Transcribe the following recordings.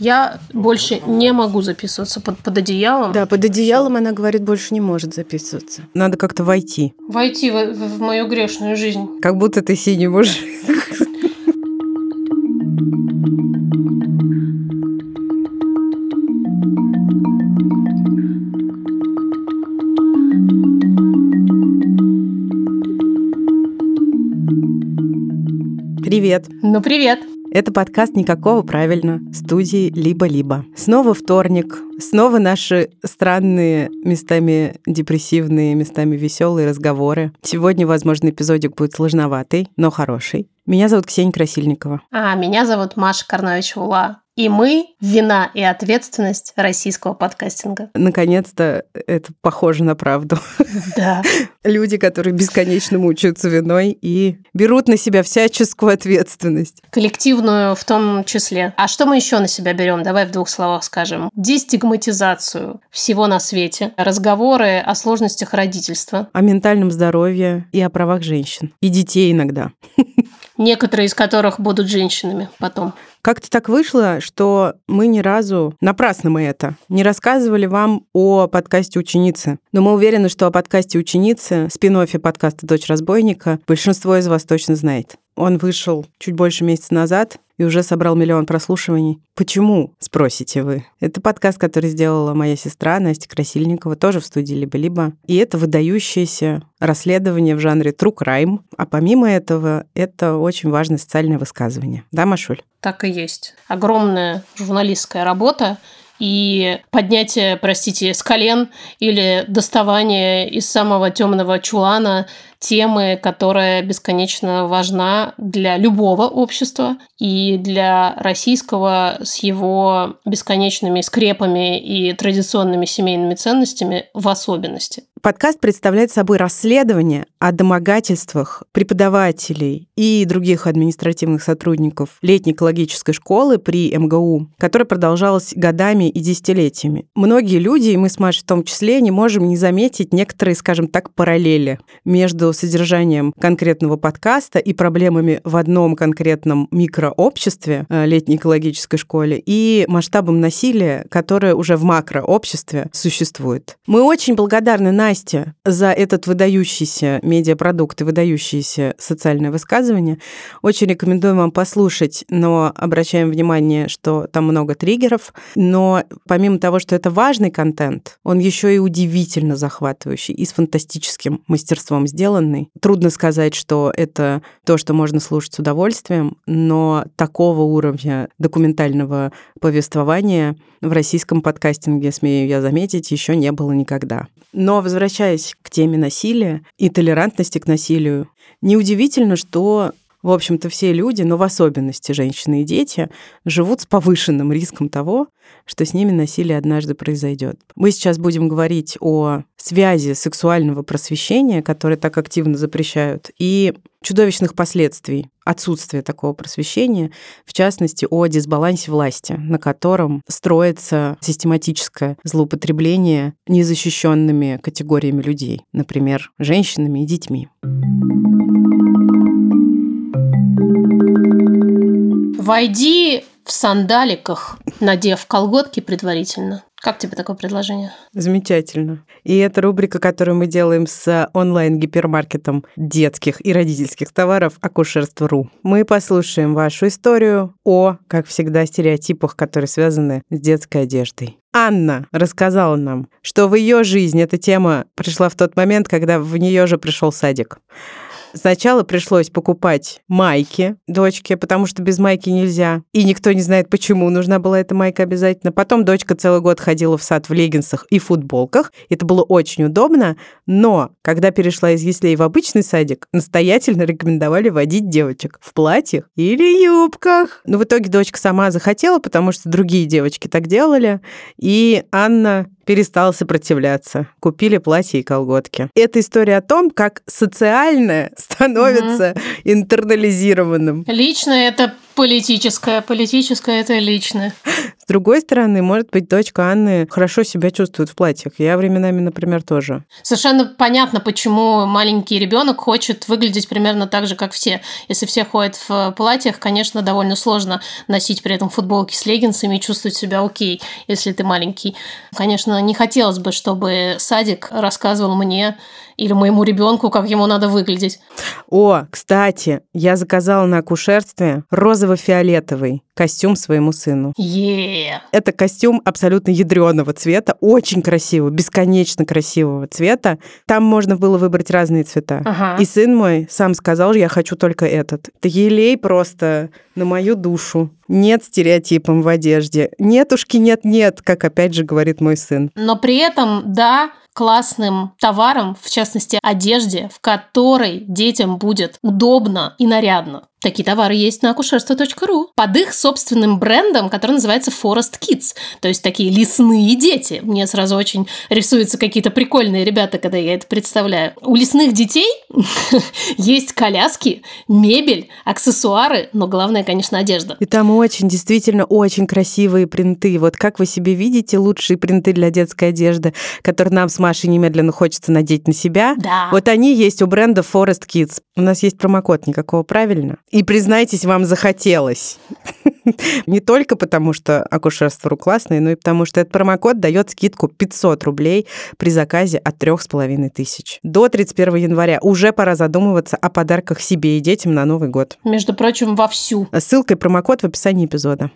Я больше не могу записываться под, под одеялом. Да, под одеялом она говорит, больше не может записываться. Надо как-то войти. Войти в, в, в мою грешную жизнь. Как будто ты синий мужик. Привет. Ну, привет. Это подкаст «Никакого правильно» студии «Либо-либо». Снова вторник, снова наши странные, местами депрессивные, местами веселые разговоры. Сегодня, возможно, эпизодик будет сложноватый, но хороший. Меня зовут Ксения Красильникова. А меня зовут Маша Карнович Ула. И мы – вина и ответственность российского подкастинга. Наконец-то это похоже на правду. Да. Люди, которые бесконечно мучаются виной и берут на себя всяческую ответственность. Коллективную в том числе. А что мы еще на себя берем? Давай в двух словах скажем. Дестигматизацию всего на свете. Разговоры о сложностях родительства. О ментальном здоровье и о правах женщин. И детей иногда. Некоторые из которых будут женщинами потом. Как-то так вышло, что мы ни разу, напрасно мы это, не рассказывали вам о подкасте «Ученицы». Но мы уверены, что о подкасте «Ученицы», спин подкаста «Дочь разбойника» большинство из вас точно знает. Он вышел чуть больше месяца назад и уже собрал миллион прослушиваний. Почему, спросите вы? Это подкаст, который сделала моя сестра Настя Красильникова, тоже в студии «Либо-либо». И это выдающееся расследование в жанре true crime. А помимо этого, это очень важное социальное высказывание. Да, Машуль? Так и есть. Огромная журналистская работа, и поднятие, простите, с колен или доставание из самого темного чулана темы, которая бесконечно важна для любого общества и для российского с его бесконечными скрепами и традиционными семейными ценностями в особенности. Подкаст представляет собой расследование о домогательствах преподавателей и других административных сотрудников летней экологической школы при МГУ, которая продолжалась годами и десятилетиями. Многие люди, и мы с Машей в том числе, не можем не заметить некоторые, скажем так, параллели между содержанием конкретного подкаста и проблемами в одном конкретном микрообществе, э, летней экологической школе, и масштабом насилия, которое уже в макрообществе существует. Мы очень благодарны Насте за этот выдающийся медиапродукт и выдающиеся социальное высказывание. Очень рекомендуем вам послушать, но обращаем внимание, что там много триггеров. Но помимо того, что это важный контент, он еще и удивительно захватывающий и с фантастическим мастерством сделан сделанный. Трудно сказать, что это то, что можно слушать с удовольствием, но такого уровня документального повествования в российском подкастинге, смею я заметить, еще не было никогда. Но возвращаясь к теме насилия и толерантности к насилию, неудивительно, что в общем-то, все люди, но в особенности женщины и дети, живут с повышенным риском того, что с ними насилие однажды произойдет. Мы сейчас будем говорить о связи сексуального просвещения, которое так активно запрещают, и чудовищных последствий отсутствия такого просвещения, в частности, о дисбалансе власти, на котором строится систематическое злоупотребление незащищенными категориями людей, например, женщинами и детьми. Войди в сандаликах, надев колготки предварительно. Как тебе такое предложение? Замечательно. И это рубрика, которую мы делаем с онлайн-гипермаркетом детских и родительских товаров «Акушерство.ру». Мы послушаем вашу историю о, как всегда, стереотипах, которые связаны с детской одеждой. Анна рассказала нам, что в ее жизни эта тема пришла в тот момент, когда в нее же пришел садик. Сначала пришлось покупать майки дочке, потому что без майки нельзя. И никто не знает, почему нужна была эта майка обязательно. Потом дочка целый год ходила в сад в леггинсах и футболках. Это было очень удобно. Но когда перешла из яслей в обычный садик, настоятельно рекомендовали водить девочек в платьях или юбках. Но в итоге дочка сама захотела, потому что другие девочки так делали. И Анна перестал сопротивляться. Купили платье и колготки. Это история о том, как социальное становится угу. интернализированным. Личное это политическое, политическое это личное. другой стороны, может быть, дочка Анны хорошо себя чувствует в платьях. Я временами, например, тоже. Совершенно понятно, почему маленький ребенок хочет выглядеть примерно так же, как все. Если все ходят в платьях, конечно, довольно сложно носить при этом футболки с леггинсами и чувствовать себя окей, если ты маленький. Конечно, не хотелось бы, чтобы садик рассказывал мне или моему ребенку, как ему надо выглядеть. О, кстати, я заказала на акушерстве розово-фиолетовый костюм своему сыну. Yeah. Это костюм абсолютно ядреного цвета, очень красивого, бесконечно красивого цвета. Там можно было выбрать разные цвета. Ага. И сын мой сам сказал, я хочу только этот. Это елей просто на мою душу. Нет стереотипом в одежде. Нетушки, нет-нет, как опять же говорит мой сын. Но при этом, да, классным товаром, в частности, одежде, в которой детям будет удобно и нарядно. Такие товары есть на акушерство.ру под их собственным брендом, который называется Forest Kids, то есть такие лесные дети. Мне сразу очень рисуются какие-то прикольные ребята, когда я это представляю. У лесных детей есть коляски, мебель, аксессуары, но главное, конечно, одежда. И там очень, действительно, очень красивые принты. Вот как вы себе видите лучшие принты для детской одежды, которые нам с Машей немедленно хочется надеть на себя? Да. Вот они есть у бренда Forest Kids. У нас есть промокод никакого, правильно? И признайтесь, вам захотелось. Не только потому, что акушерство рук классное, но и потому, что этот промокод дает скидку 500 рублей при заказе от трех с половиной тысяч. До 31 января уже пора задумываться о подарках себе и детям на Новый год. Между прочим, вовсю. Ссылка и промокод в описании эпизода.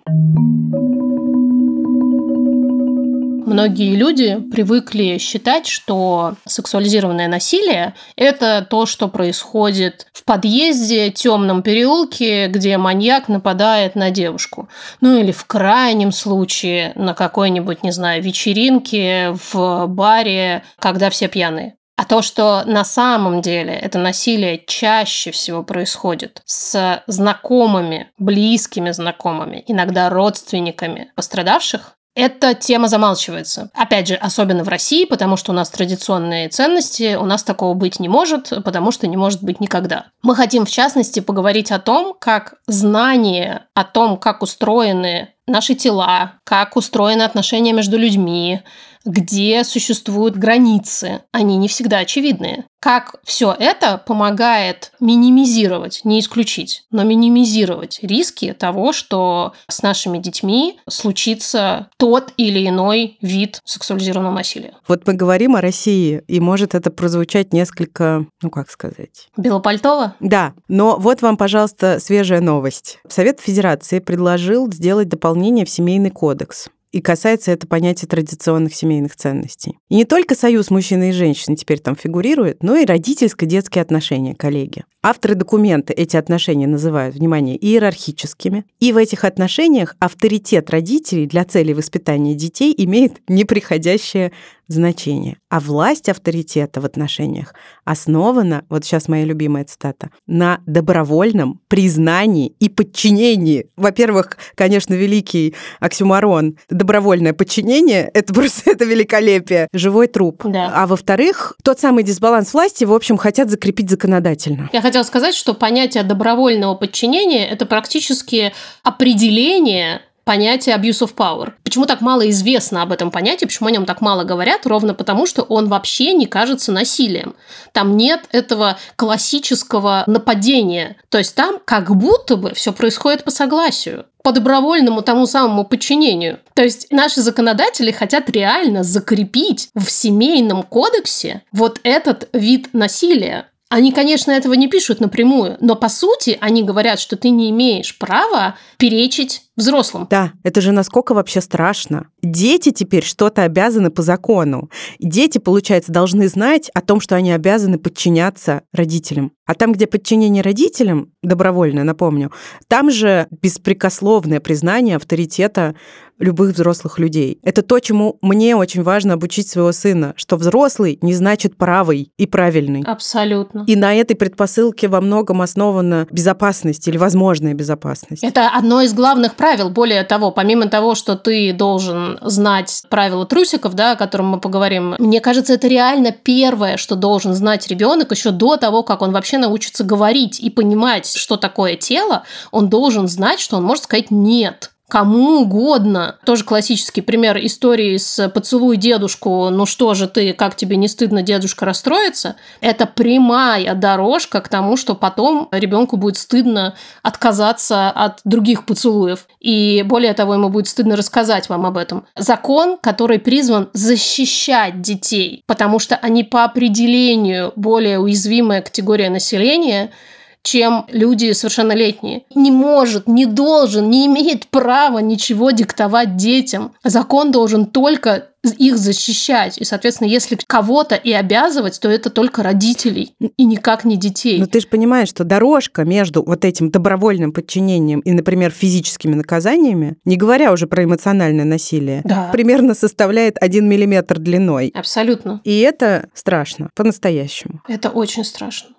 Многие люди привыкли считать, что сексуализированное насилие – это то, что происходит в подъезде, темном переулке, где маньяк нападает на девушку. Ну или в крайнем случае на какой-нибудь, не знаю, вечеринке в баре, когда все пьяные. А то, что на самом деле это насилие чаще всего происходит с знакомыми, близкими знакомыми, иногда родственниками пострадавших, эта тема замалчивается. Опять же, особенно в России, потому что у нас традиционные ценности, у нас такого быть не может, потому что не может быть никогда. Мы хотим, в частности, поговорить о том, как знание о том, как устроены наши тела, как устроены отношения между людьми, где существуют границы. Они не всегда очевидные. Как все это помогает минимизировать, не исключить, но минимизировать риски того, что с нашими детьми случится тот или иной вид сексуализированного насилия. Вот мы говорим о России, и может это прозвучать несколько, ну как сказать... Белопальтово? Да, но вот вам, пожалуйста, свежая новость. Совет Федерации предложил сделать дополнение в Семейный кодекс. И касается это понятия традиционных семейных ценностей. И не только союз мужчины и женщины теперь там фигурирует, но и родительско-детские отношения, коллеги. Авторы документа эти отношения называют, внимание, иерархическими. И в этих отношениях авторитет родителей для целей воспитания детей имеет неприходящее значение. А власть авторитета в отношениях основана, вот сейчас моя любимая цитата, на добровольном признании и подчинении. Во-первых, конечно, великий оксюмарон. Добровольное подчинение — это просто это великолепие. Живой труп. Да. А во-вторых, тот самый дисбаланс власти, в общем, хотят закрепить законодательно. Я хотела сказать, что понятие добровольного подчинения – это практически определение понятие abuse of power. Почему так мало известно об этом понятии, почему о нем так мало говорят? Ровно потому, что он вообще не кажется насилием. Там нет этого классического нападения. То есть там как будто бы все происходит по согласию по добровольному тому самому подчинению. То есть наши законодатели хотят реально закрепить в семейном кодексе вот этот вид насилия. Они, конечно, этого не пишут напрямую, но по сути они говорят, что ты не имеешь права перечить взрослым. Да, это же насколько вообще страшно. Дети теперь что-то обязаны по закону. Дети, получается, должны знать о том, что они обязаны подчиняться родителям. А там, где подчинение родителям, добровольное, напомню, там же беспрекословное признание авторитета любых взрослых людей. Это то, чему мне очень важно обучить своего сына, что взрослый не значит правый и правильный. Абсолютно. И на этой предпосылке во многом основана безопасность или возможная безопасность. Это одно из главных правил. Более того, помимо того, что ты должен знать правила трусиков, да, о котором мы поговорим, мне кажется, это реально первое, что должен знать ребенок еще до того, как он вообще научится говорить и понимать, что такое тело, он должен знать, что он может сказать «нет». Кому угодно. Тоже классический пример истории с «поцелуй дедушку, ну что же ты, как тебе не стыдно, дедушка расстроится?» Это прямая дорожка к тому, что потом ребенку будет стыдно отказаться от других поцелуев. И более того, ему будет стыдно рассказать вам об этом. Закон, который призван защищать детей, потому что они по определению более уязвимая категория населения – чем люди совершеннолетние. Не может, не должен, не имеет права ничего диктовать детям. Закон должен только их защищать. И, соответственно, если кого-то и обязывать, то это только родителей и никак не детей. Но ты же понимаешь, что дорожка между вот этим добровольным подчинением и, например, физическими наказаниями, не говоря уже про эмоциональное насилие, да. примерно составляет один миллиметр длиной. Абсолютно. И это страшно, по-настоящему. Это очень страшно.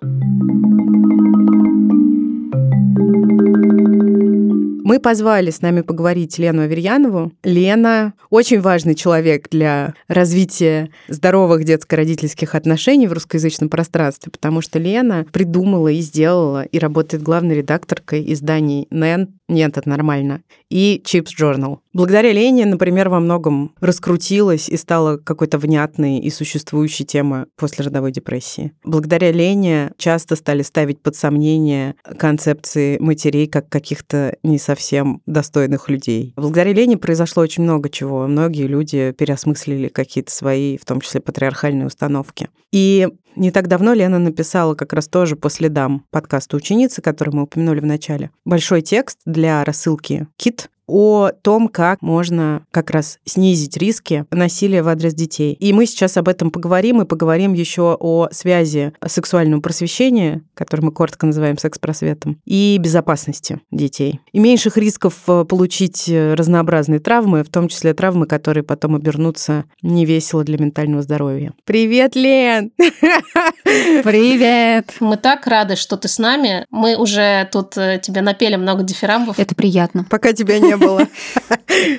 Мы позвали с нами поговорить Лену Аверьянову. Лена очень важный человек для развития здоровых детско-родительских отношений в русскоязычном пространстве, потому что Лена придумала и сделала и работает главной редакторкой изданий «НЭН», нет, это нормально. И Chips Journal. Благодаря Лене, например, во многом раскрутилась и стала какой-то внятной и существующей темой после родовой депрессии. Благодаря Лене часто стали ставить под сомнение концепции матерей как каких-то не совсем достойных людей. Благодаря Лене произошло очень много чего. Многие люди переосмыслили какие-то свои, в том числе патриархальные установки. И не так давно Лена написала как раз тоже по следам подкаста ученицы, который мы упомянули в начале, большой текст для рассылки КИТ, о том, как можно как раз снизить риски насилия в адрес детей. И мы сейчас об этом поговорим, и поговорим еще о связи сексуального просвещения, который мы коротко называем секс-просветом, и безопасности детей. И меньших рисков э, получить э, разнообразные травмы, в том числе травмы, которые потом обернутся невесело для ментального здоровья. Привет, Лен! Привет! Мы так рады, что ты с нами. Мы уже тут э, тебе напели много дифирамбов. Это приятно. Пока тебя не было.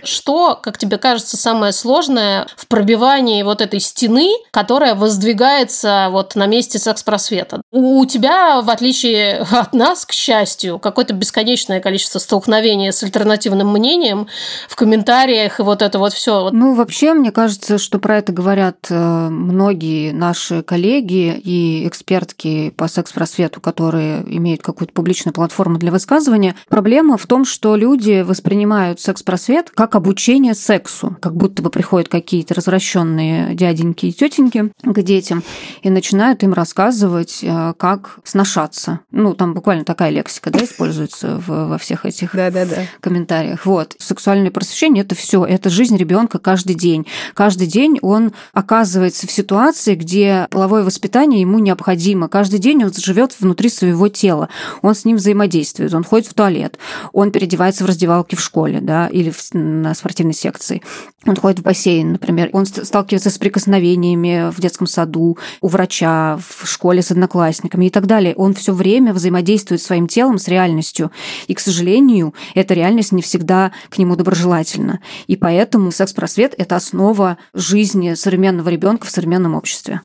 Что, как тебе кажется, самое сложное в пробивании вот этой стены, которая воздвигается вот на месте секс-просвета? У тебя, в отличие от нас, к счастью, какое-то бесконечное количество столкновений с альтернативным мнением в комментариях и вот это вот все. Ну, вообще, мне кажется, что про это говорят э, многие наши коллеги и экспертки по секс-просвету, которые имеют какую-то публичную платформу для высказывания. Проблема в том, что люди воспринимают воспринимают секс-просвет как обучение сексу, как будто бы приходят какие-то развращенные дяденьки и тетеньки к детям и начинают им рассказывать, э, как сношаться. Ну, там буквально такая лексика, да, используется в, во всех этих да, да, да. комментариях. Вот. Сексуальное просвещение – это все, это жизнь ребенка каждый день. Каждый день он оказывается в ситуации, где половое воспитание ему необходимо. Каждый день он живет внутри своего тела, он с ним взаимодействует, он ходит в туалет, он переодевается в раздевалке в школе, школе, да, или в, на спортивной секции. Он ходит в бассейн, например, он сталкивается с прикосновениями в детском саду, у врача, в школе с одноклассниками и так далее. Он все время взаимодействует своим телом с реальностью. И, к сожалению, эта реальность не всегда к нему доброжелательна. И поэтому секс-просвет – это основа жизни современного ребенка в современном обществе.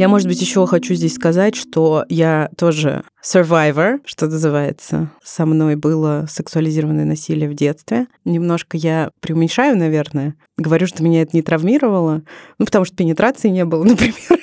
Я, может быть, еще хочу здесь сказать, что я тоже survivor, что называется. Со мной было сексуализированное насилие в детстве. Немножко я преуменьшаю, наверное. Говорю, что меня это не травмировало. Ну, потому что пенетрации не было, например.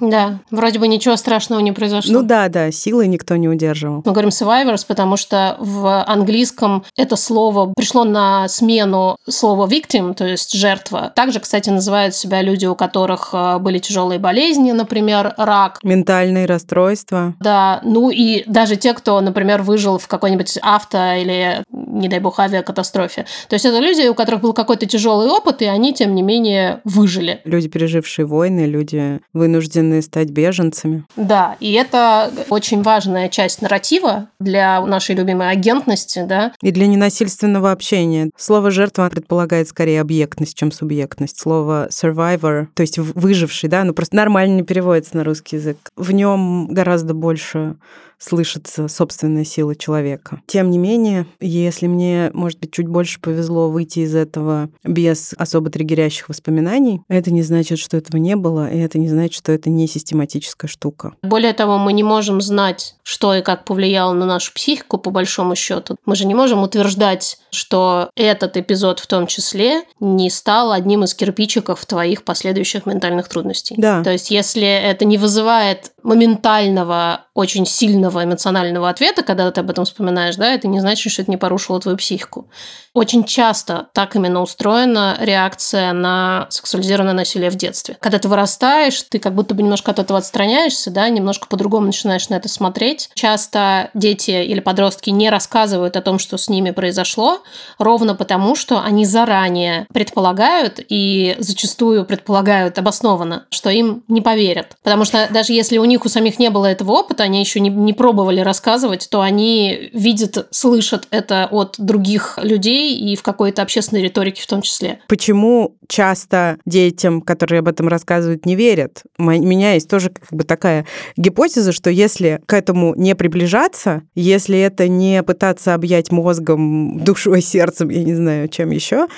Да, вроде бы ничего страшного не произошло. Ну да, да, силой никто не удерживал. Мы говорим survivors, потому что в английском это слово пришло на смену слова victim, то есть жертва. Также, кстати, называют себя люди, у которых э, были тяжелые болезни, например, рак. Ментальные расстройства. Да, ну и даже те, кто, например, выжил в какой-нибудь авто или, не дай бог, авиакатастрофе. То есть это люди, у которых был какой-то тяжелый опыт, и они, тем не менее, выжили. Люди, пережившие войны, люди, вынуждены стать беженцами. Да, и это очень важная часть нарратива для нашей любимой агентности, да. И для ненасильственного общения. Слово «жертва» предполагает скорее объектность, чем субъектность. Слово «survivor», то есть выживший, да, ну просто нормально не переводится на русский язык. В нем гораздо больше слышится собственная сила человека. Тем не менее, если мне, может быть, чуть больше повезло выйти из этого без особо триггерящих воспоминаний, это не значит, что этого не было, и это не значит, что это не систематическая штука. Более того, мы не можем знать, что и как повлияло на нашу психику, по большому счету. Мы же не можем утверждать, что этот эпизод в том числе не стал одним из кирпичиков твоих последующих ментальных трудностей. Да. То есть, если это не вызывает моментального, очень сильного эмоционального ответа, когда ты об этом вспоминаешь, да, это не значит, что это не порушило твою психику. Очень часто так именно устроена реакция на сексуализированное насилие в детстве. Когда ты вырастаешь, ты как будто бы немножко от этого отстраняешься, да, немножко по-другому начинаешь на это смотреть. Часто дети или подростки не рассказывают о том, что с ними произошло, ровно потому, что они заранее предполагают и зачастую предполагают обоснованно, что им не поверят. Потому что даже если у них у самих не было этого опыта, они еще не, не пробовали рассказывать, то они видят, слышат это от других людей, и в какой-то общественной риторике в том числе. Почему часто детям, которые об этом рассказывают, не верят? У меня есть тоже как бы такая гипотеза, что если к этому не приближаться, если это не пытаться объять мозгом, душой, сердцем, я не знаю, чем еще,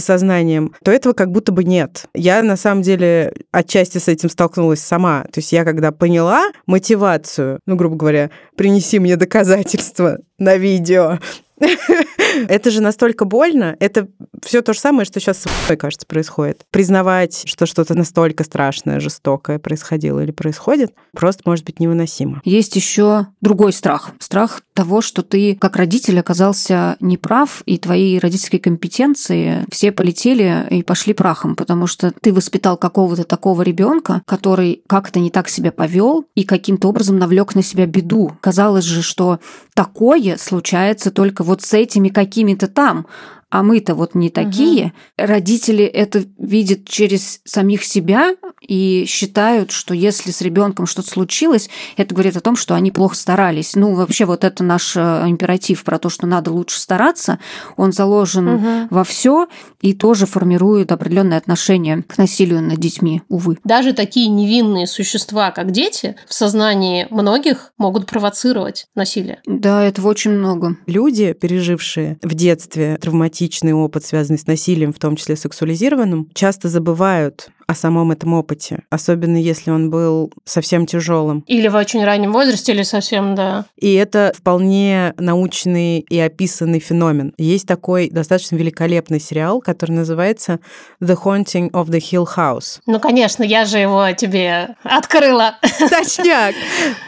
сознанием, то этого как будто бы нет. Я на самом деле отчасти с этим столкнулась сама. То есть я когда поняла мотивацию, ну, грубо говоря, принеси мне доказательства на видео, это же настолько больно. Это все то же самое, что сейчас с кажется, происходит. Признавать, что что-то настолько страшное, жестокое происходило или происходит, просто может быть невыносимо. Есть еще другой страх. Страх того, что ты как родитель оказался неправ, и твои родительские компетенции все полетели и пошли прахом, потому что ты воспитал какого-то такого ребенка, который как-то не так себя повел и каким-то образом навлек на себя беду. Казалось же, что такое случается только вот с этими какими-то там, а мы-то вот не такие. Угу. Родители это видят через самих себя и считают, что если с ребенком что-то случилось, это говорит о том, что они плохо старались. Ну, вообще, вот это наш э, императив про то, что надо лучше стараться, он заложен угу. во все и тоже формирует определенное отношение к насилию над детьми, увы. Даже такие невинные существа, как дети, в сознании многих могут провоцировать насилие. Да, этого очень много. Люди, пережившие в детстве травматические травматичный опыт, связанный с насилием, в том числе сексуализированным, часто забывают о самом этом опыте, особенно если он был совсем тяжелым. Или в очень раннем возрасте, или совсем, да. И это вполне научный и описанный феномен. Есть такой достаточно великолепный сериал, который называется The Haunting of the Hill House. Ну, конечно, я же его тебе открыла. Точняк!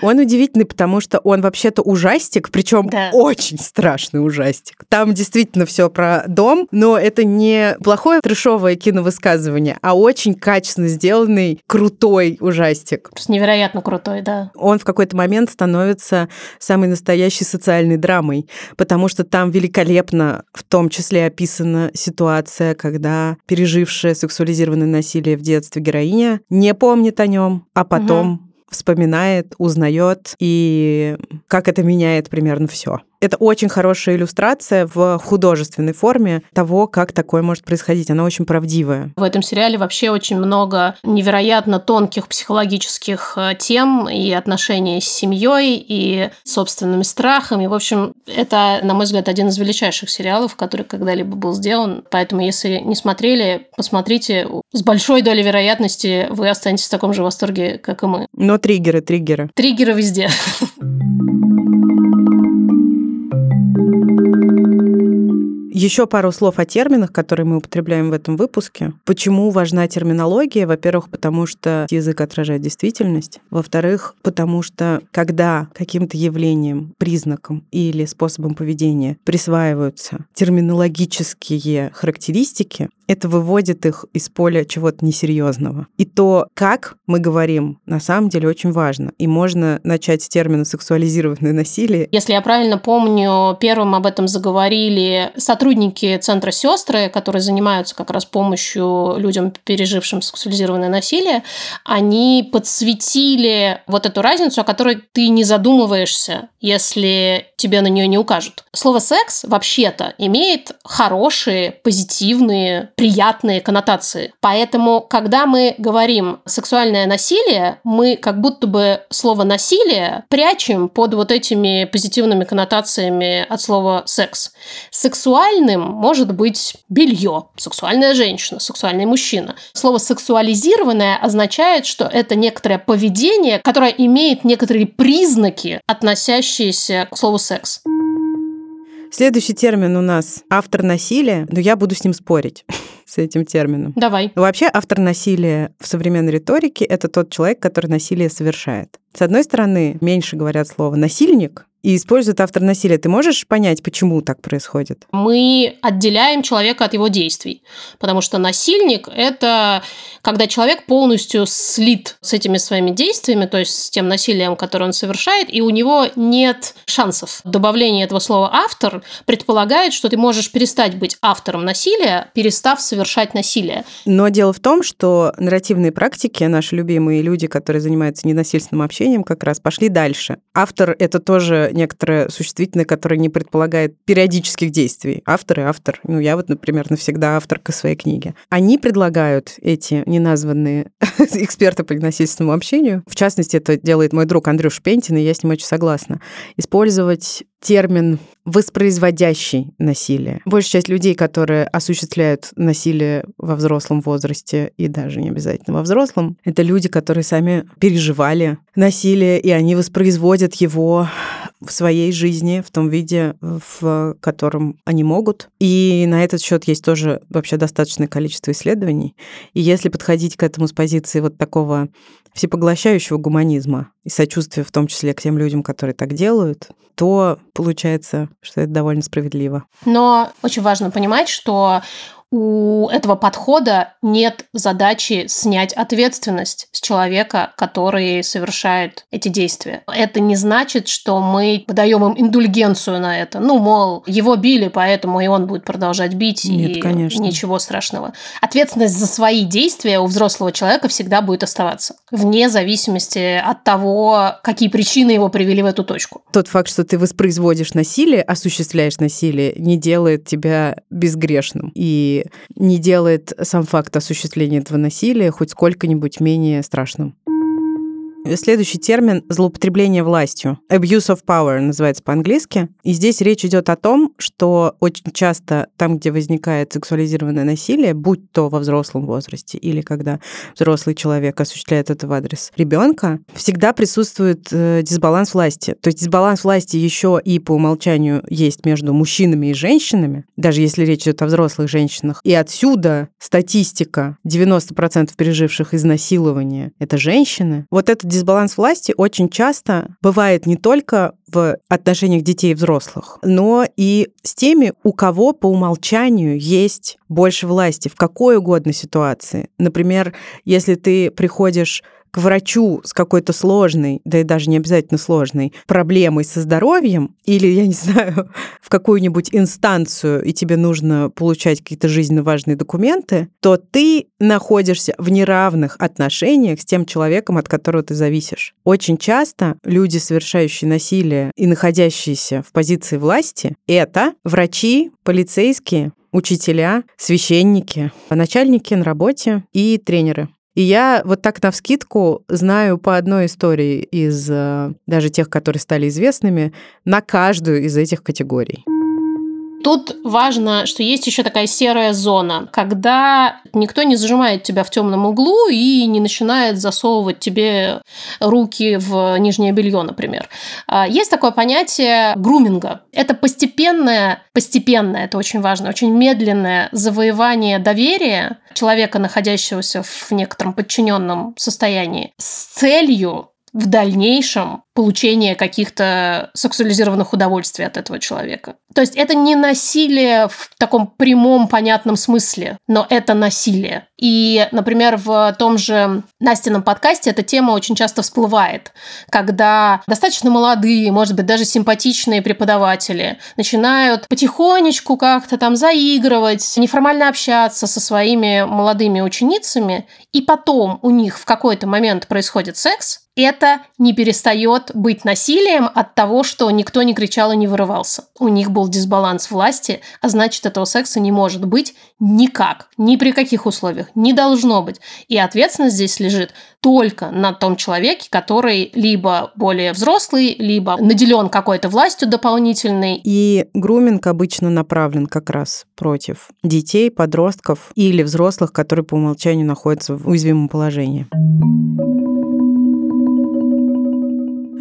Он удивительный, потому что он вообще-то ужастик, причем да. очень страшный ужастик. Там действительно все про дом, но это не плохое трешовое киновысказывание, а очень качественно сделанный, крутой ужастик. Невероятно крутой, да. Он в какой-то момент становится самой настоящей социальной драмой, потому что там великолепно в том числе описана ситуация, когда пережившая сексуализированное насилие в детстве героиня не помнит о нем, а потом угу. вспоминает, узнает, и как это меняет примерно все. Это очень хорошая иллюстрация в художественной форме того, как такое может происходить. Она очень правдивая. В этом сериале вообще очень много невероятно тонких психологических э, тем и отношений с семьей, и собственными страхами. В общем, это, на мой взгляд, один из величайших сериалов, который когда-либо был сделан. Поэтому, если не смотрели, посмотрите. С большой долей вероятности вы останетесь в таком же восторге, как и мы. Но триггеры, триггеры. Триггеры везде. Еще пару слов о терминах, которые мы употребляем в этом выпуске. Почему важна терминология? Во-первых, потому что язык отражает действительность. Во-вторых, потому что когда каким-то явлением, признаком или способом поведения присваиваются терминологические характеристики, это выводит их из поля чего-то несерьезного. И то, как мы говорим, на самом деле очень важно. И можно начать с термина сексуализированное насилие. Если я правильно помню, первым об этом заговорили сотрудники Центра Сестры, которые занимаются как раз помощью людям, пережившим сексуализированное насилие. Они подсветили вот эту разницу, о которой ты не задумываешься, если тебе на нее не укажут. Слово секс вообще-то имеет хорошие, позитивные приятные коннотации. Поэтому, когда мы говорим сексуальное насилие, мы как будто бы слово насилие прячем под вот этими позитивными коннотациями от слова секс. Сексуальным может быть белье, сексуальная женщина, сексуальный мужчина. Слово сексуализированное означает, что это некоторое поведение, которое имеет некоторые признаки, относящиеся к слову секс. Следующий термин у нас автор насилия, но я буду с ним спорить с этим термином. Давай. Вообще автор насилия в современной риторике – это тот человек, который насилие совершает. С одной стороны, меньше говорят слово «насильник», и использует автор насилия. Ты можешь понять, почему так происходит? Мы отделяем человека от его действий, потому что насильник – это когда человек полностью слит с этими своими действиями, то есть с тем насилием, которое он совершает, и у него нет шансов. Добавление этого слова «автор» предполагает, что ты можешь перестать быть автором насилия, перестав совершать насилие. Но дело в том, что нарративные практики, наши любимые люди, которые занимаются ненасильственным общением, как раз пошли дальше. Автор – это тоже некоторое существительное, которое не предполагает периодических действий. Автор и автор. Ну, я вот, например, навсегда авторка своей книги. Они предлагают эти неназванные эксперты по ненасильственному общению, в частности, это делает мой друг Андрюш Пентин, и я с ним очень согласна, использовать термин воспроизводящий насилие. Большая часть людей, которые осуществляют насилие во взрослом возрасте и даже не обязательно во взрослом, это люди, которые сами переживали насилие, и они воспроизводят его в своей жизни в том виде, в котором они могут. И на этот счет есть тоже вообще достаточное количество исследований. И если подходить к этому с позиции вот такого всепоглощающего гуманизма и сочувствия в том числе к тем людям, которые так делают, то получается, что это довольно справедливо. Но очень важно понимать, что у этого подхода нет задачи снять ответственность с человека, который совершает эти действия. Это не значит, что мы подаем им индульгенцию на это. Ну, мол, его били, поэтому и он будет продолжать бить, нет, и конечно. ничего страшного. Ответственность за свои действия у взрослого человека всегда будет оставаться, вне зависимости от того, какие причины его привели в эту точку. Тот факт, что ты воспроизводишь насилие, осуществляешь насилие, не делает тебя безгрешным. И не делает сам факт осуществления этого насилия хоть сколько-нибудь менее страшным. Следующий термин – злоупотребление властью. Abuse of power называется по-английски. И здесь речь идет о том, что очень часто там, где возникает сексуализированное насилие, будь то во взрослом возрасте или когда взрослый человек осуществляет это в адрес ребенка, всегда присутствует э, дисбаланс власти. То есть дисбаланс власти еще и по умолчанию есть между мужчинами и женщинами, даже если речь идет о взрослых женщинах. И отсюда статистика 90% переживших изнасилование – это женщины. Вот этот дисбаланс власти очень часто бывает не только в отношениях детей и взрослых, но и с теми, у кого по умолчанию есть больше власти в какой угодно ситуации. Например, если ты приходишь к врачу с какой-то сложной, да и даже не обязательно сложной, проблемой со здоровьем, или, я не знаю, в какую-нибудь инстанцию, и тебе нужно получать какие-то жизненно важные документы, то ты находишься в неравных отношениях с тем человеком, от которого ты зависишь. Очень часто люди, совершающие насилие и находящиеся в позиции власти, это врачи, полицейские, учителя, священники, начальники на работе и тренеры. И я вот так на вскидку знаю по одной истории из э, даже тех, которые стали известными, на каждую из этих категорий. Тут важно, что есть еще такая серая зона, когда никто не зажимает тебя в темном углу и не начинает засовывать тебе руки в нижнее белье, например. А, есть такое понятие груминга. Это постепенное, постепенное, это очень важно, очень медленное завоевание доверия человека, находящегося в некотором подчиненном состоянии, с целью в дальнейшем получения каких-то сексуализированных удовольствий от этого человека. То есть это не насилие в таком прямом, понятном смысле, но это насилие. И, например, в том же Настином подкасте эта тема очень часто всплывает, когда достаточно молодые, может быть, даже симпатичные преподаватели начинают потихонечку как-то там заигрывать, неформально общаться со своими молодыми ученицами, и потом у них в какой-то момент происходит секс, это не перестает быть насилием от того, что никто не кричал и не вырывался. У них был дисбаланс власти, а значит, этого секса не может быть никак, ни при каких условиях, не должно быть. И ответственность здесь лежит только на том человеке, который либо более взрослый, либо наделен какой-то властью дополнительной. И груминг обычно направлен как раз против детей, подростков или взрослых, которые по умолчанию находятся в уязвимом положении.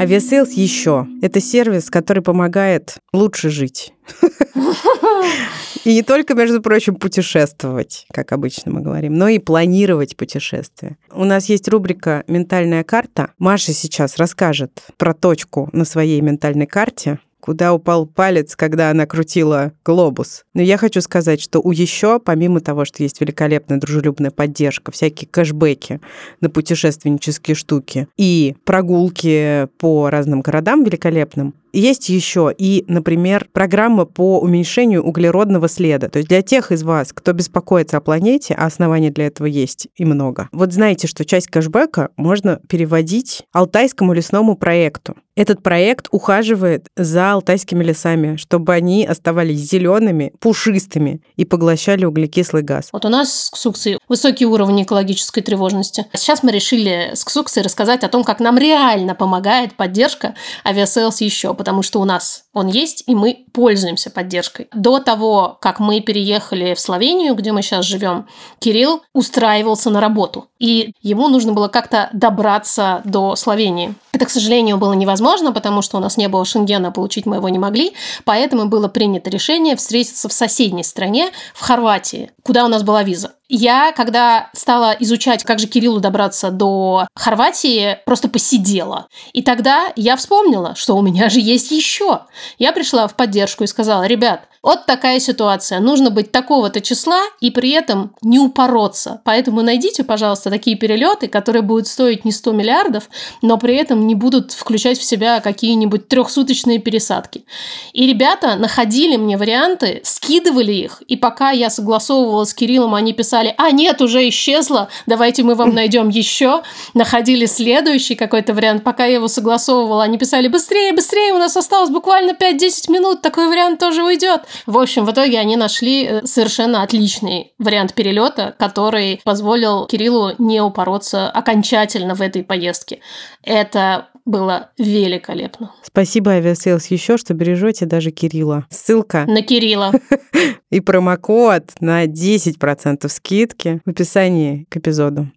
Aviasales еще. Это сервис, который помогает лучше жить. И не только, между прочим, путешествовать, как обычно мы говорим, но и планировать путешествия. У нас есть рубрика «Ментальная карта». Маша сейчас расскажет про точку на своей ментальной карте, куда упал палец, когда она крутила глобус. Но я хочу сказать, что у еще, помимо того, что есть великолепная дружелюбная поддержка, всякие кэшбэки на путешественнические штуки и прогулки по разным городам великолепным, есть еще и, например, программа по уменьшению углеродного следа. То есть для тех из вас, кто беспокоится о планете, а оснований для этого есть и много, вот знаете, что часть кэшбэка можно переводить Алтайскому лесному проекту. Этот проект ухаживает за алтайскими лесами, чтобы они оставались зелеными, пушистыми и поглощали углекислый газ. Вот у нас с Ксуксой высокий уровень экологической тревожности. Сейчас мы решили с Ксуксой рассказать о том, как нам реально помогает поддержка Aviasales еще, потому что у нас он есть, и мы пользуемся поддержкой. До того, как мы переехали в Словению, где мы сейчас живем, Кирилл устраивался на работу, и ему нужно было как-то добраться до Словении. Это, к сожалению, было невозможно, потому что у нас не было шенгена, получить мы его не могли, поэтому было принято решение встретиться в соседней стране, в Хорватии, куда у нас была виза. Я, когда стала изучать, как же Кириллу добраться до Хорватии, просто посидела. И тогда я вспомнила, что у меня же есть еще. Я пришла в поддержку и сказала, ребят, вот такая ситуация. Нужно быть такого-то числа и при этом не упороться. Поэтому найдите, пожалуйста, такие перелеты, которые будут стоить не 100 миллиардов, но при этом не будут включать в себя какие-нибудь трехсуточные пересадки. И ребята находили мне варианты, скидывали их, и пока я согласовывала с Кириллом, они писали, а нет, уже исчезло, давайте мы вам найдем еще. Находили следующий какой-то вариант, пока я его согласовывала, они писали, быстрее, быстрее, у нас осталось буквально 5-10 минут, такой вариант тоже уйдет. В общем, в итоге они нашли э, совершенно отличный вариант перелета, который позволил Кириллу не упороться окончательно в этой поездке. Это было великолепно. Спасибо, Aviasales, еще, что бережете даже Кирилла. Ссылка на Кирилла и промокод на 10% скидки в описании к эпизоду.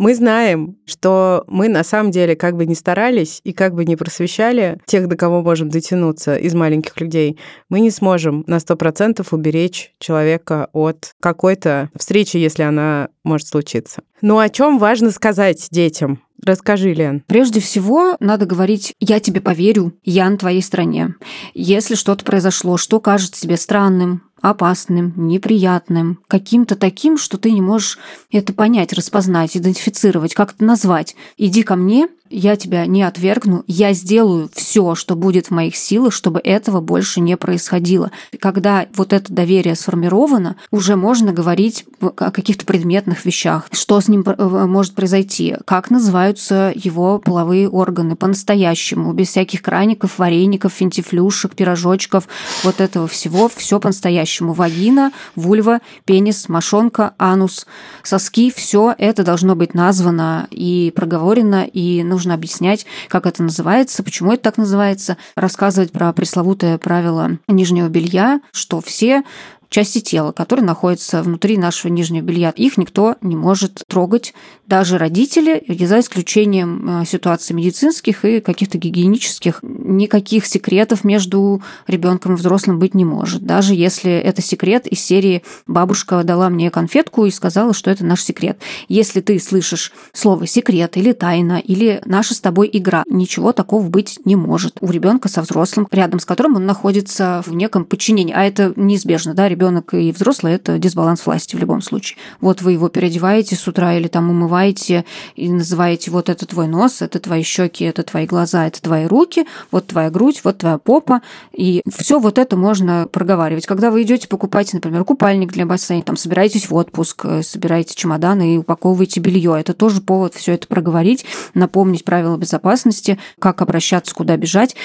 Мы знаем, что мы на самом деле как бы не старались и как бы не просвещали тех, до кого можем дотянуться из маленьких людей, мы не сможем на 100% уберечь человека от какой-то встречи, если она может случиться. Ну о чем важно сказать детям? Расскажи, Лен. Прежде всего, надо говорить «я тебе поверю, я на твоей стороне». Если что-то произошло, что кажется тебе странным, опасным, неприятным, каким-то таким, что ты не можешь это понять, распознать, идентифицировать, как-то назвать. Иди ко мне, я тебя не отвергну, я сделаю все, что будет в моих силах, чтобы этого больше не происходило. Когда вот это доверие сформировано, уже можно говорить о каких-то предметных вещах, что с ним э, может произойти, как называются его половые органы по-настоящему, без всяких краников, вареников, финтифлюшек, пирожочков, вот этого всего, все по-настоящему. Вагина, вульва, пенис, мошонка, анус, соски, все это должно быть названо и проговорено, и нужно нужно объяснять, как это называется, почему это так называется, рассказывать про пресловутое правило нижнего белья, что все части тела, которые находятся внутри нашего нижнего белья. Их никто не может трогать, даже родители, за исключением э, ситуаций медицинских и каких-то гигиенических. Никаких секретов между ребенком и взрослым быть не может. Даже если это секрет из серии «бабушка дала мне конфетку и сказала, что это наш секрет». Если ты слышишь слово «секрет» или «тайна» или «наша с тобой игра», ничего такого быть не может у ребенка со взрослым, рядом с которым он находится в неком подчинении. А это неизбежно, да, ребенок и взрослый – это дисбаланс власти в любом случае. Вот вы его переодеваете с утра или там умываете и называете вот это твой нос, это твои щеки, это твои глаза, это твои руки, вот твоя грудь, вот твоя попа. И все вот это можно проговаривать. Когда вы идете покупать, например, купальник для бассейна, там собираетесь в отпуск, э, собираете чемоданы и упаковываете белье, это тоже повод все это проговорить, напомнить правила безопасности, как обращаться, куда бежать.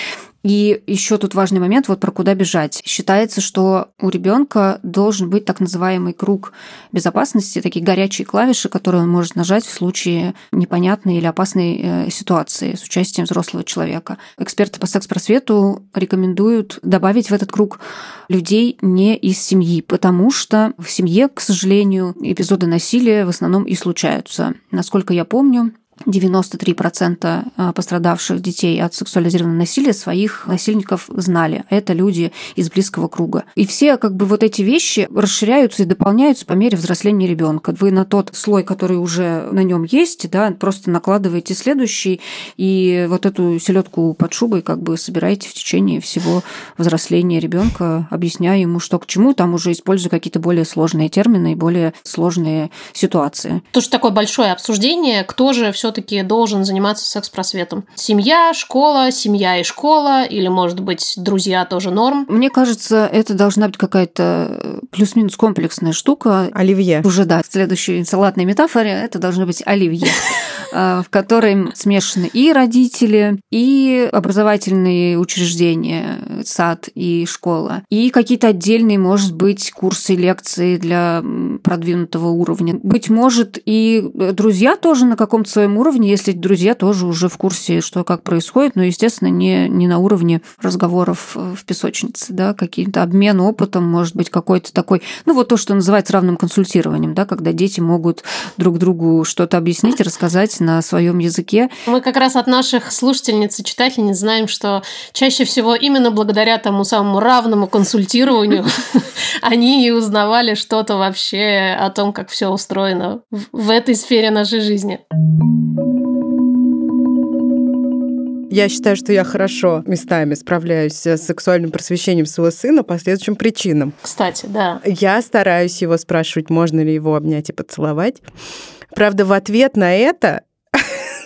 И еще тут важный момент вот про куда бежать. Считается, что у ребенка должен быть так называемый круг безопасности, такие горячие клавиши, которые он может нажать в случае непонятной или опасной э, ситуации с участием взрослого человека. Эксперты по секс-просвету рекомендуют добавить в этот круг людей не из семьи, потому что в семье, к сожалению, эпизоды насилия в основном и случаются. Насколько я помню, 93% а, пострадавших детей от сексуализированного насилия своих насильников знали. Это люди из близкого круга. И все как бы вот эти вещи расширяются и дополняются по мере взросления ребенка. Вы на тот слой, который уже на нем есть, да, просто накладываете следующий, и вот эту селедку под шубой как бы собираете в течение всего взросления ребенка, объясняя ему, что к чему, там уже используя какие-то более сложные термины и более сложные ситуации. Тоже такое большое обсуждение, кто же все все-таки должен заниматься секс-просветом? Семья, школа, семья и школа, или, может быть, друзья тоже норм? Мне кажется, это должна быть какая-то плюс-минус комплексная штука. Оливье. Уже, да, в следующей салатной метафоре это должно быть оливье в которой смешаны и родители, и образовательные учреждения, сад и школа, и какие-то отдельные, может быть, курсы, лекции для продвинутого уровня. Быть может, и друзья тоже на каком-то своем уровне, если друзья тоже уже в курсе, что как происходит, но, естественно, не, не на уровне разговоров в песочнице, да, какие-то обмен опытом, может быть, какой-то такой, ну, вот то, что называется равным консультированием, да, когда дети могут друг другу что-то объяснить, рассказать на своем языке. Мы как раз от наших слушательниц и читательниц знаем, что чаще всего именно благодаря тому самому равному консультированию они и узнавали что-то вообще о том, как все устроено в этой сфере нашей жизни. Я считаю, что я хорошо местами справляюсь с сексуальным просвещением своего сына по следующим причинам. Кстати, да. Я стараюсь его спрашивать, можно ли его обнять и поцеловать. Правда, в ответ на это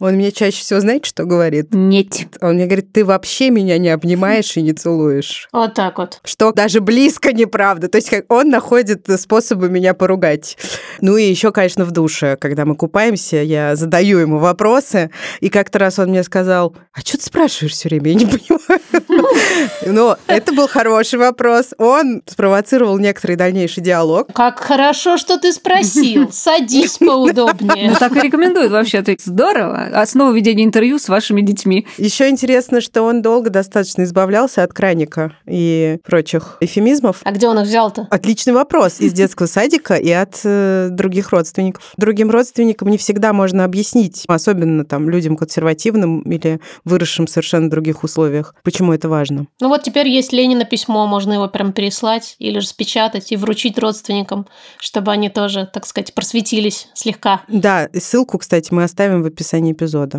он мне чаще всего, знаете, что говорит? Нет. Он мне говорит, ты вообще меня не обнимаешь и не целуешь. Вот так вот. Что даже близко неправда. То есть как он находит способы меня поругать. Ну и еще, конечно, в душе, когда мы купаемся, я задаю ему вопросы, и как-то раз он мне сказал, а что ты спрашиваешь все время? Я не понимаю. Но это был хороший вопрос. Он спровоцировал некоторый дальнейший диалог. Как хорошо, что ты спросил. Садись поудобнее. Ну так и рекомендуют вообще-то. Здорово основа ведения интервью с вашими детьми. Еще интересно, что он долго достаточно избавлялся от краника и прочих эфемизмов. А где он их взял-то? Отличный вопрос. Из детского садика и от э, других родственников. Другим родственникам не всегда можно объяснить, особенно там людям консервативным или выросшим в совершенно других условиях, почему это важно. Ну вот теперь есть Ленина письмо, можно его прям переслать или распечатать и вручить родственникам, чтобы они тоже, так сказать, просветились слегка. Да, ссылку, кстати, мы оставим в описании эпизода.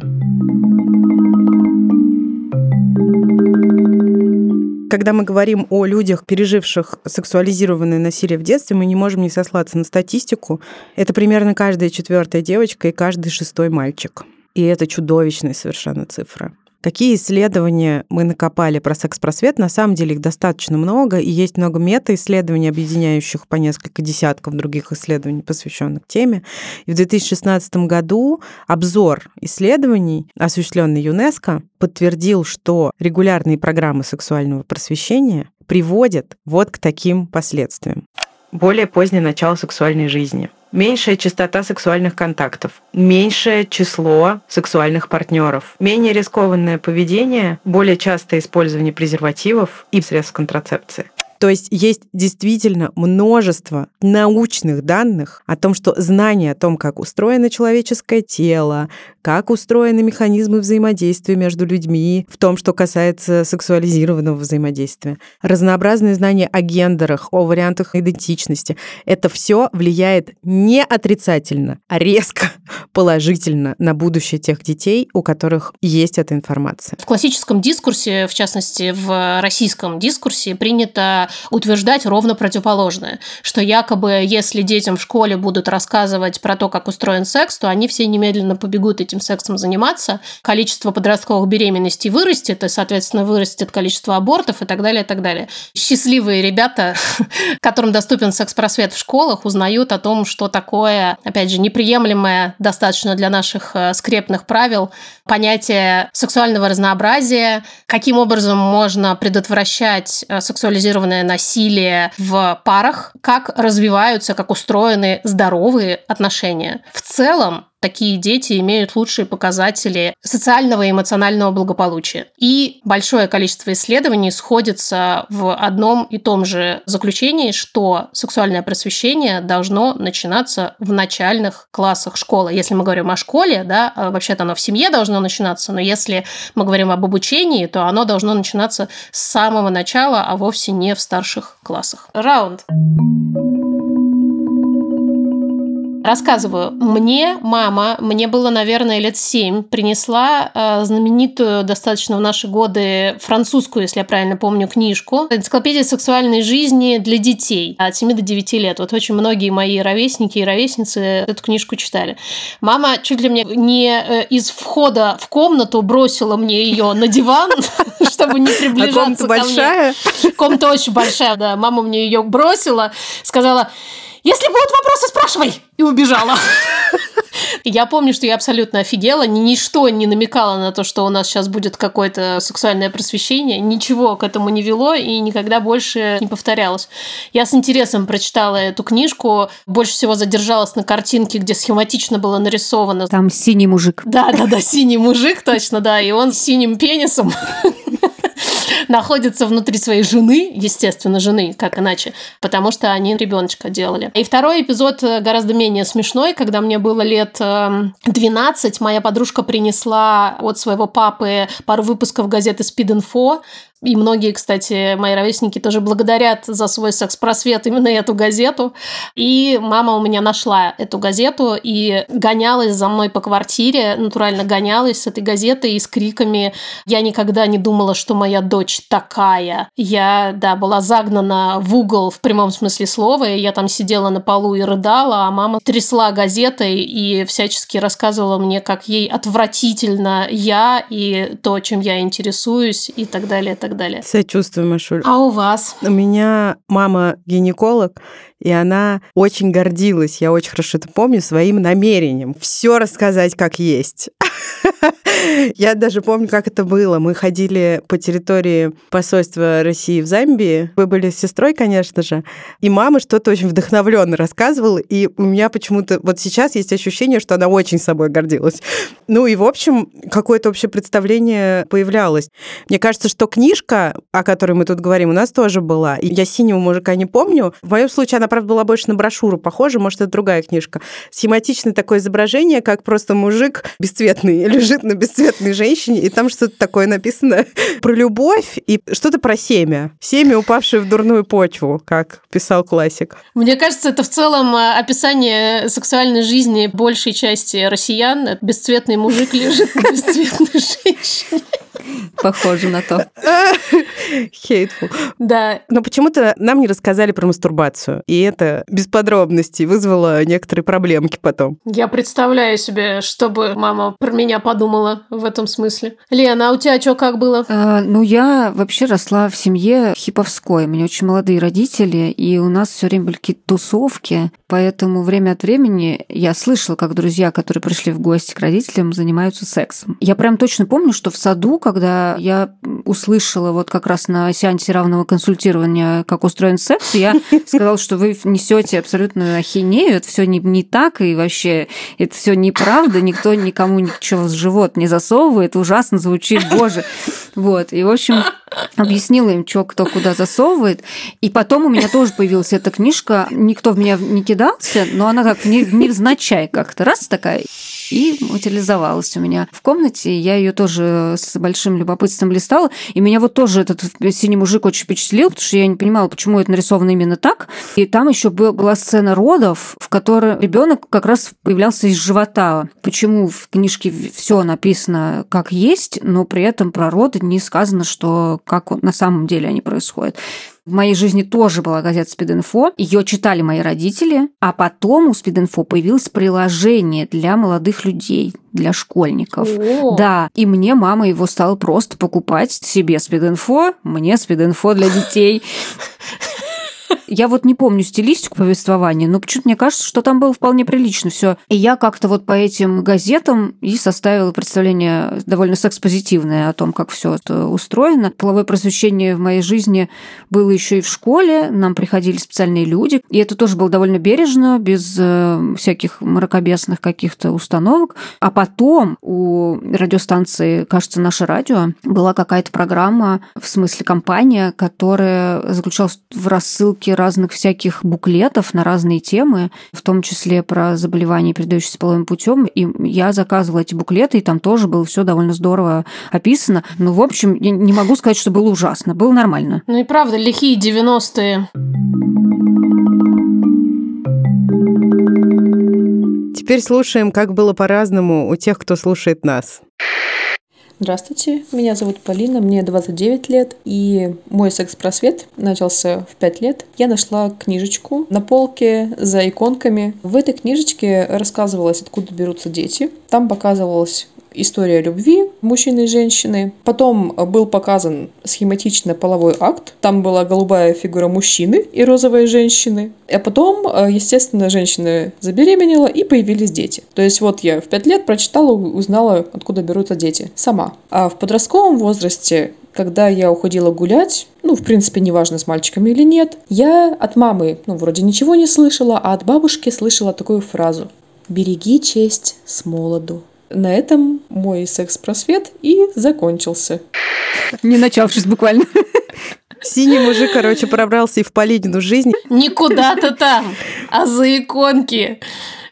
Когда мы говорим о людях, переживших сексуализированное насилие в детстве, мы не можем не сослаться на статистику. Это примерно каждая четвертая девочка и каждый шестой мальчик. И это чудовищная совершенно цифра. Какие исследования мы накопали про секс-просвет? На самом деле их достаточно много, и есть много мета-исследований, объединяющих по несколько десятков других исследований, посвященных теме. И в 2016 году обзор исследований, осуществленный ЮНЕСКО, подтвердил, что регулярные программы сексуального просвещения приводят вот к таким последствиям. Более позднее начало сексуальной жизни – меньшая частота сексуальных контактов, меньшее число сексуальных партнеров, менее рискованное поведение, более частое использование презервативов и средств контрацепции. То есть есть действительно множество научных данных о том, что знание о том, как устроено человеческое тело, как устроены механизмы взаимодействия между людьми, в том, что касается сексуализированного взаимодействия, разнообразные знания о гендерах, о вариантах идентичности, это все влияет не отрицательно, а резко положительно на будущее тех детей, у которых есть эта информация. В классическом дискурсе, в частности, в российском дискурсе, принято утверждать ровно противоположное, что якобы если детям в школе будут рассказывать про то, как устроен секс, то они все немедленно побегут этим сексом заниматься, количество подростковых беременностей вырастет, и, соответственно, вырастет количество абортов и так далее, и так далее. Счастливые ребята, которым доступен секс-просвет в школах, узнают о том, что такое, опять же, неприемлемое достаточно для наших э, скрепных правил понятие сексуального разнообразия, каким образом можно предотвращать э, сексуализированное насилие в парах, как развиваются, как устроены здоровые отношения. В целом, такие дети имеют лучшие показатели социального и эмоционального благополучия. И большое количество исследований сходится в одном и том же заключении, что сексуальное просвещение должно начинаться в начальных классах школы. Если мы говорим о школе, да, а вообще-то оно в семье должно начинаться, но если мы говорим об обучении, то оно должно начинаться с самого начала, а вовсе не в старших классах. Раунд. Рассказываю. Мне мама, мне было, наверное, лет семь, принесла э, знаменитую достаточно в наши годы французскую, если я правильно помню, книжку «Энциклопедия сексуальной жизни для детей» от 7 до 9 лет. Вот очень многие мои ровесники и ровесницы эту книжку читали. Мама чуть ли мне не э, из входа в комнату бросила мне ее на диван, чтобы не приближаться а комната большая? Комната очень большая, да. Мама мне ее бросила, сказала, если будут вопросы, спрашивай! И убежала. Я помню, что я абсолютно офигела, ничто не намекало на то, что у нас сейчас будет какое-то сексуальное просвещение, ничего к этому не вело и никогда больше не повторялось. Я с интересом прочитала эту книжку, больше всего задержалась на картинке, где схематично было нарисовано. Там синий мужик. Да, да, да, синий мужик, точно, да, и он с синим пенисом находится внутри своей жены, естественно, жены, как иначе, потому что они ребеночка делали. И второй эпизод э, гораздо менее смешной, когда мне было лет 12, эм, моя подружка принесла от своего папы пару выпусков газеты Speed Info и многие, кстати, мои ровесники тоже благодарят за свой секс-просвет именно эту газету. И мама у меня нашла эту газету и гонялась за мной по квартире, натурально гонялась с этой газетой и с криками «Я никогда не думала, что моя дочь такая». Я, да, была загнана в угол в прямом смысле слова, и я там сидела на полу и рыдала, а мама трясла газетой и всячески рассказывала мне, как ей отвратительно я и то, чем я интересуюсь и так далее, и так далее. Сочувствую, Машуль. А у вас? У меня мама гинеколог, и она очень гордилась, я очень хорошо это помню, своим намерением все рассказать как есть. Я даже помню, как это было. Мы ходили по территории посольства России в Замбии. Вы были с сестрой, конечно же. И мама что-то очень вдохновленно рассказывала. И у меня почему-то вот сейчас есть ощущение, что она очень собой гордилась. Ну и, в общем, какое-то общее представление появлялось. Мне кажется, что книжка, о которой мы тут говорим, у нас тоже была. И я синего мужика не помню. В моем случае она, правда, была больше на брошюру похожа. Может, это другая книжка. Схематичное такое изображение, как просто мужик бесцветный лежит на бесцветной женщине, и там что-то такое написано про любовь и что-то про семя. Семя, упавшее в дурную почву, как писал классик. Мне кажется, это в целом э, описание сексуальной жизни большей части россиян. Бесцветный мужик лежит на бесцветной женщине. Похоже на то. Хейтфул. Да. Но почему-то нам не рассказали про мастурбацию. И это без подробностей вызвало некоторые проблемки потом. Я представляю себе, чтобы мама про меня подумала в этом смысле. Лена, а у тебя что, как было? А, ну, я вообще росла в семье хиповской. У меня очень молодые родители, и у нас все время были какие-то тусовки. Поэтому время от времени я слышала, как друзья, которые пришли в гости к родителям, занимаются сексом. Я прям точно помню, что в саду, когда я услышала вот как раз на сеансе равного консультирования, как устроен секс, я сказала, что вы несете абсолютно ахинею, это все не, не так, и вообще это все неправда, никто никому ничего в живот не засовывает, ужасно звучит, боже. Вот, и, в общем, объяснила им, что кто куда засовывает. И потом у меня тоже появилась эта книжка. Никто в меня не кидался, но она как невзначай как-то раз такая и материализовалась у меня в комнате. Я ее тоже с большим любопытством листала. И меня вот тоже этот синий мужик очень впечатлил, потому что я не понимала, почему это нарисовано именно так. И там еще была сцена родов, в которой ребенок как раз появлялся из живота. Почему в книжке все написано как есть, но при этом про роды не сказано, что как на самом деле они происходят. В моей жизни тоже была газета «Спидинфо». Ее читали мои родители, а потом у «Спидинфо» появилось приложение для молодых людей, для школьников. О. Да, и мне мама его стала просто покупать себе «Спидинфо», мне «Спидинфо» для детей. Я вот не помню стилистику повествования, но почему-то мне кажется, что там было вполне прилично все. И я как-то вот по этим газетам и составила представление довольно секс-позитивное о том, как все это устроено. Половое просвещение в моей жизни было еще и в школе. Нам приходили специальные люди. И это тоже было довольно бережно, без э, всяких мракобесных каких-то установок. А потом у радиостанции, кажется, «Наше радио» была какая-то программа, в смысле компания, которая заключалась в рассылке разных всяких буклетов на разные темы, в том числе про заболевания, передающиеся половым путем. И я заказывала эти буклеты, и там тоже было все довольно здорово описано. Ну, в общем, я не могу сказать, что было ужасно. Было нормально. Ну и правда, лихие 90-е. Теперь слушаем, как было по-разному у тех, кто слушает нас. Здравствуйте, меня зовут Полина, мне 29 лет, и мой секс-просвет начался в 5 лет. Я нашла книжечку на полке за иконками. В этой книжечке рассказывалось, откуда берутся дети. Там показывалось история любви мужчины и женщины. Потом был показан схематично половой акт. Там была голубая фигура мужчины и розовая женщины. А потом, э, естественно, женщина забеременела и появились дети. То есть вот я в пять лет прочитала, узнала, откуда берутся дети. Сама. А в подростковом возрасте когда я уходила гулять, ну, в принципе, неважно, с мальчиками или нет, я от мамы, ну, вроде ничего не слышала, а от бабушки слышала такую фразу «Береги честь с молоду». На этом мой секс-просвет и закончился. Не начавшись буквально. Синий мужик, короче, пробрался и в Полинину жизнь. Не куда-то там, а за иконки.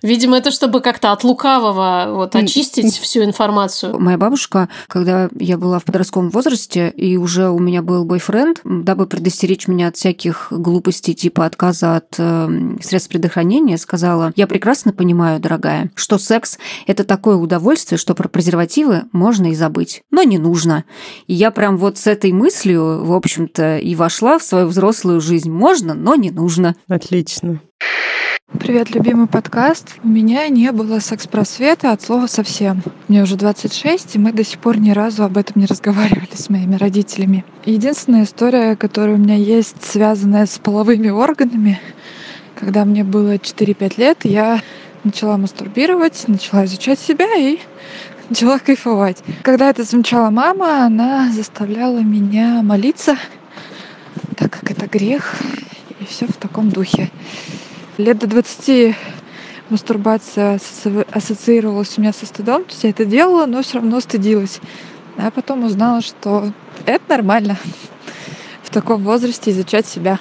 Видимо, это чтобы как-то от лукавого вот очистить всю информацию. Моя бабушка, когда я была в подростковом возрасте, и уже у меня был бойфренд, дабы предостеречь меня от всяких глупостей типа отказа от э, средств предохранения, сказала, я прекрасно понимаю, дорогая, что секс – это такое удовольствие, что про презервативы можно и забыть, но не нужно. И я прям вот с этой мыслью, в общем-то, и вошла в свою взрослую жизнь. Можно, но не нужно. Отлично. Привет, любимый подкаст. У меня не было секс-просвета от слова совсем. Мне уже 26, и мы до сих пор ни разу об этом не разговаривали с моими родителями. Единственная история, которая у меня есть, связанная с половыми органами, когда мне было 4-5 лет, я начала мастурбировать, начала изучать себя и начала кайфовать. Когда это замечала мама, она заставляла меня молиться, так как это грех, и все в таком духе. Лет до 20 мастурбация ассоциировалась у меня со стыдом. То есть я это делала, но все равно стыдилась. А потом узнала, что это нормально в таком возрасте изучать себя.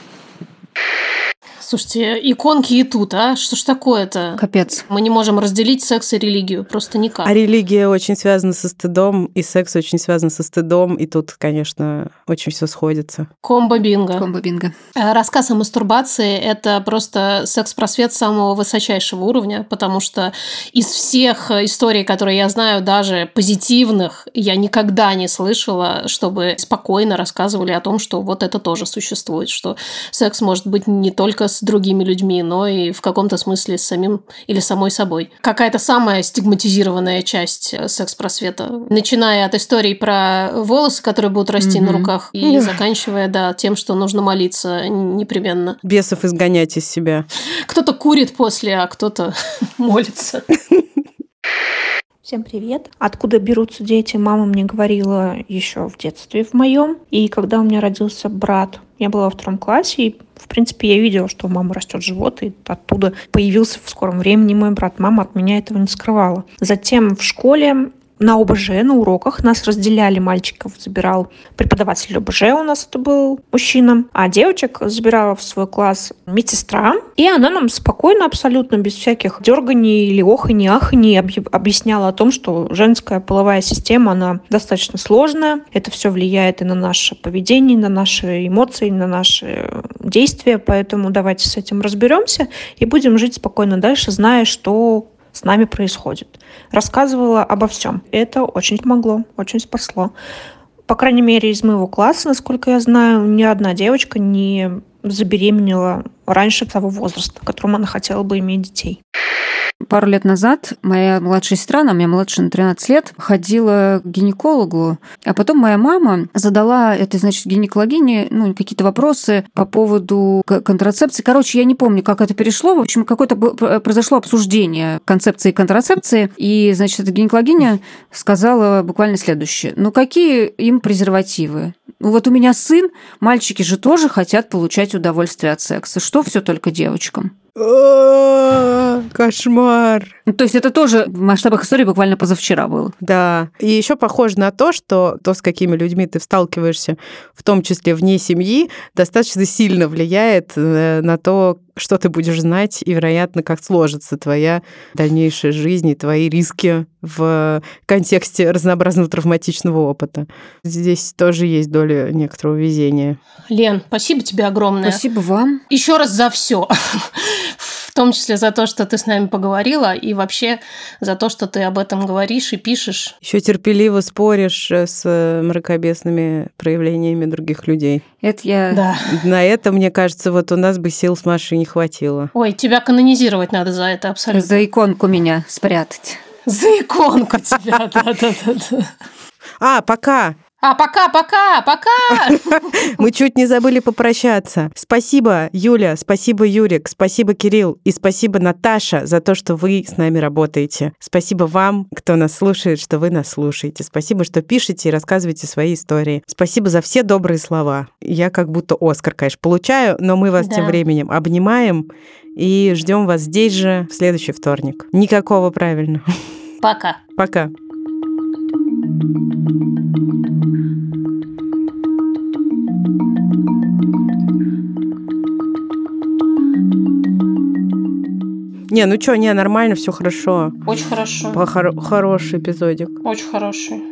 Слушайте, иконки и тут, а? Что ж такое-то? Капец. Мы не можем разделить секс и религию, просто никак. А религия очень связана со стыдом, и секс очень связан со стыдом, и тут, конечно, очень все сходится. Комбо-бинго. Комбо-бинго. Э, Рассказ о мастурбации – это просто секс-просвет самого высочайшего уровня, потому что из всех историй, которые я знаю, даже позитивных, я никогда не слышала, чтобы спокойно рассказывали о том, что вот это тоже существует, что секс может быть не только с другими людьми, но и в каком-то смысле с самим или самой собой. Какая-то самая стигматизированная часть э, секс-просвета, начиная от историй про волосы, которые будут расти на Мгм. руках, и заканчивая, да, тем, что нужно молиться непременно. Бесов изгонять из себя. Кто-то курит после, а кто-то молится. Всем привет. Откуда берутся дети, мама мне говорила еще в детстве в моем. И когда у меня родился брат, я была во втором классе, и, в принципе, я видела, что у мамы растет живот, и оттуда появился в скором времени мой брат. Мама от меня этого не скрывала. Затем в школе на ОБЖ, на уроках. Нас разделяли, мальчиков забирал преподаватель ОБЖ у нас это был мужчина, а девочек забирала в свой класс медсестра, и она нам спокойно, абсолютно без всяких дерганий или оханий, аханий объясняла о том, что женская половая система, она достаточно сложная, это все влияет и на наше поведение, и на наши эмоции, и на наши действия, поэтому давайте с этим разберемся и будем жить спокойно дальше, зная, что с нами происходит. Рассказывала обо всем. Это очень помогло, очень спасло. По крайней мере, из моего класса, насколько я знаю, ни одна девочка не забеременела раньше того возраста, в котором она хотела бы иметь детей. Пару лет назад моя младшая сестра, она меня младше на 13 лет, ходила к гинекологу, а потом моя мама задала этой, значит, гинекологине ну, какие-то вопросы по поводу контрацепции. Короче, я не помню, как это перешло. В общем, какое-то произошло обсуждение концепции контрацепции, и, значит, эта гинекологиня сказала буквально следующее. Ну, какие им презервативы? Ну, вот у меня сын, мальчики же тоже хотят получать удовольствие от секса. Что все только девочкам? Кошмар. Ну, то есть это тоже в масштабах истории буквально позавчера было. Да. И еще похоже на то, что то, с какими людьми ты сталкиваешься, в том числе вне семьи, достаточно сильно влияет э, на то, что ты будешь знать, и, вероятно, как сложится твоя дальнейшая жизнь и твои риски в контексте разнообразного травматичного опыта. Здесь тоже есть доля некоторого везения. Лен, спасибо тебе огромное. Спасибо вам. Еще раз за все. В том числе за то, что ты с нами поговорила, и вообще за то, что ты об этом говоришь и пишешь. Еще терпеливо споришь с мракобесными проявлениями других людей. Это я... Да. На это, мне кажется, вот у нас бы сил с Машей не хватило. Ой, тебя канонизировать надо за это абсолютно. За иконку меня спрятать. За иконку тебя, да-да-да. А, пока. А, пока, пока, пока! Мы чуть не забыли попрощаться. Спасибо, Юля, спасибо, Юрик, спасибо, Кирилл, и спасибо, Наташа, за то, что вы с нами работаете. Спасибо вам, кто нас слушает, что вы нас слушаете. Спасибо, что пишете и рассказываете свои истории. Спасибо за все добрые слова. Я как будто Оскар, конечно, получаю, но мы вас да. тем временем обнимаем и ждем вас здесь же в следующий вторник. Никакого правильно. Пока. Пока. Не, ну что, не, нормально, все хорошо. Очень хорошо. Хоро- хороший эпизодик. Очень хороший.